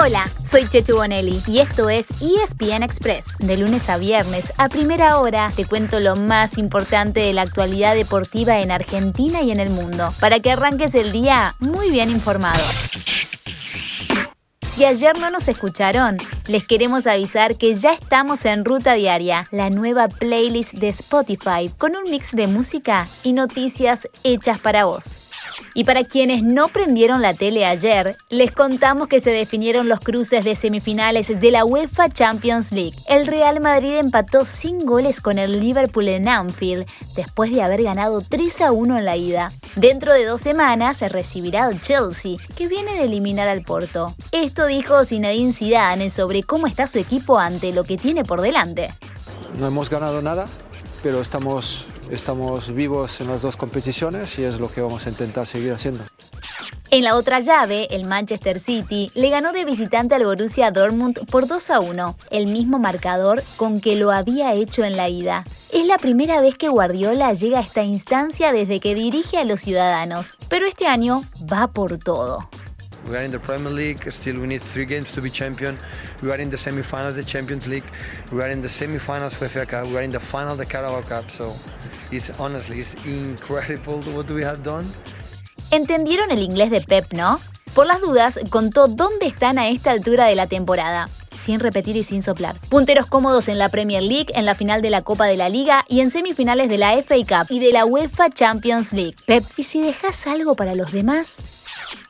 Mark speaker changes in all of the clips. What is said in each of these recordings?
Speaker 1: Hola, soy Chechu Bonelli y esto es ESPN Express. De lunes a viernes, a primera hora, te cuento lo más importante de la actualidad deportiva en Argentina y en el mundo, para que arranques el día muy bien informado. Si ayer no nos escucharon, les queremos avisar que ya estamos en Ruta Diaria, la nueva playlist de Spotify, con un mix de música y noticias hechas para vos. Y para quienes no prendieron la tele ayer, les contamos que se definieron los cruces de semifinales de la UEFA Champions League. El Real Madrid empató sin goles con el Liverpool en Anfield, después de haber ganado 3 a 1 en la ida. Dentro de dos semanas se recibirá el Chelsea, que viene de eliminar al Porto. Esto dijo Zinedine Zidane sobre cómo está su equipo ante lo que tiene por delante.
Speaker 2: No hemos ganado nada, pero estamos, estamos vivos en las dos competiciones y es lo que vamos a intentar seguir haciendo.
Speaker 1: En la otra llave, el Manchester City le ganó de visitante al Borussia Dortmund por 2 a 1, el mismo marcador con que lo había hecho en la ida. Es la primera vez que Guardiola llega a esta instancia desde que dirige a los ciudadanos, pero este año va por todo.
Speaker 3: We are in the Premier League. Still, we need three games to be champion. We are in the semi-finals the Champions League. We are in the semi-finals of FA Cup. We are in the final the Carabao Cup. So, it's honestly, it's incredible what we have done.
Speaker 1: ¿Entendieron el inglés de Pep, no? Por las dudas, contó dónde están a esta altura de la temporada sin repetir y sin soplar. Punteros cómodos en la Premier League, en la final de la Copa de la Liga y en semifinales de la FA Cup y de la UEFA Champions League. Pep, ¿y si dejas algo para los demás?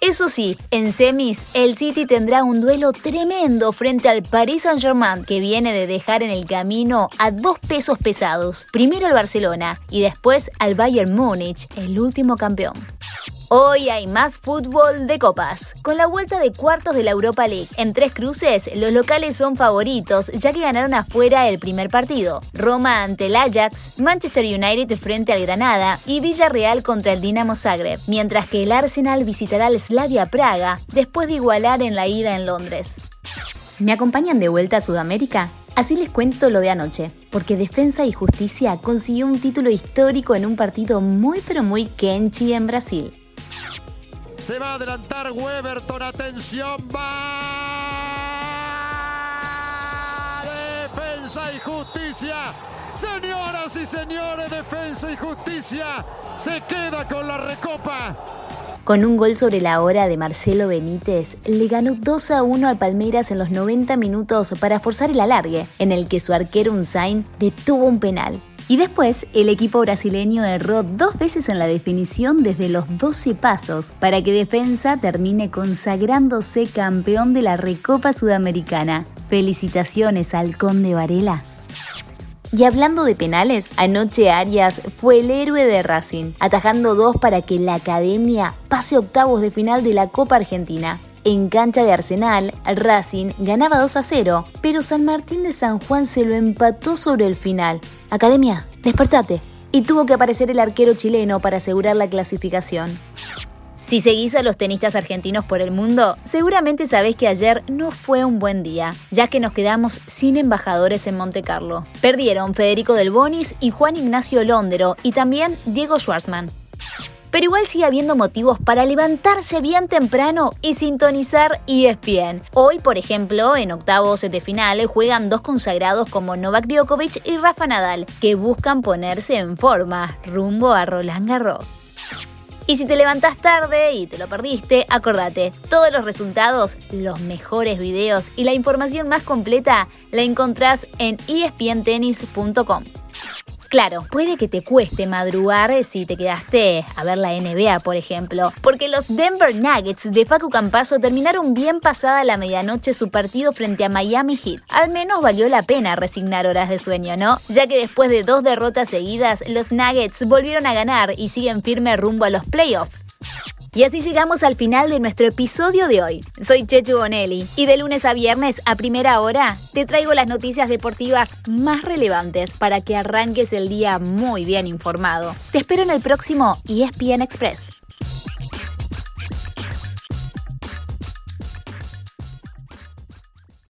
Speaker 1: Eso sí, en semis, el City tendrá un duelo tremendo frente al Paris Saint-Germain, que viene de dejar en el camino a dos pesos pesados. Primero al Barcelona y después al Bayern Múnich, el último campeón. Hoy hay más fútbol de copas. Con la vuelta de cuartos de la Europa League en tres cruces, los locales son favoritos ya que ganaron afuera el primer partido. Roma ante el Ajax, Manchester United frente al Granada y Villarreal contra el Dinamo Zagreb, mientras que el Arsenal visitará al Slavia Praga después de igualar en la ida en Londres. ¿Me acompañan de vuelta a Sudamérica? Así les cuento lo de anoche, porque Defensa y Justicia consiguió un título histórico en un partido muy pero muy kenchi en Brasil.
Speaker 4: Se va a adelantar Weberton. Atención. Va. Defensa y justicia. Señoras y señores, defensa y justicia. Se queda con la recopa.
Speaker 1: Con un gol sobre la hora de Marcelo Benítez, le ganó 2 a 1 al Palmeiras en los 90 minutos para forzar el alargue, en el que su arquero Unzain detuvo un penal. Y después, el equipo brasileño erró dos veces en la definición desde los 12 pasos para que Defensa termine consagrándose campeón de la Recopa Sudamericana. Felicitaciones al Conde Varela. Y hablando de penales, anoche Arias fue el héroe de Racing, atajando dos para que la academia pase octavos de final de la Copa Argentina. En cancha de Arsenal, Racing ganaba 2 a 0, pero San Martín de San Juan se lo empató sobre el final. Academia, despertate. Y tuvo que aparecer el arquero chileno para asegurar la clasificación. Si seguís a los tenistas argentinos por el mundo, seguramente sabés que ayer no fue un buen día, ya que nos quedamos sin embajadores en Monte Carlo. Perdieron Federico Del Bonis y Juan Ignacio Londero y también Diego Schwartzman. Pero igual sigue habiendo motivos para levantarse bien temprano y sintonizar ESPN. Hoy, por ejemplo, en octavos de final juegan dos consagrados como Novak Djokovic y Rafa Nadal, que buscan ponerse en forma rumbo a Roland Garros. Y si te levantas tarde y te lo perdiste, acordate, todos los resultados, los mejores videos y la información más completa la encontrás en espntennis.com. Claro, puede que te cueste madrugar si te quedaste a ver la NBA, por ejemplo, porque los Denver Nuggets de Facu Campazo terminaron bien pasada la medianoche su partido frente a Miami Heat. Al menos valió la pena resignar horas de sueño, ¿no? Ya que después de dos derrotas seguidas, los Nuggets volvieron a ganar y siguen firme rumbo a los playoffs. Y así llegamos al final de nuestro episodio de hoy. Soy Chechu Bonelli y de lunes a viernes a primera hora te traigo las noticias deportivas más relevantes para que arranques el día muy bien informado. Te espero en el próximo ESPN Express.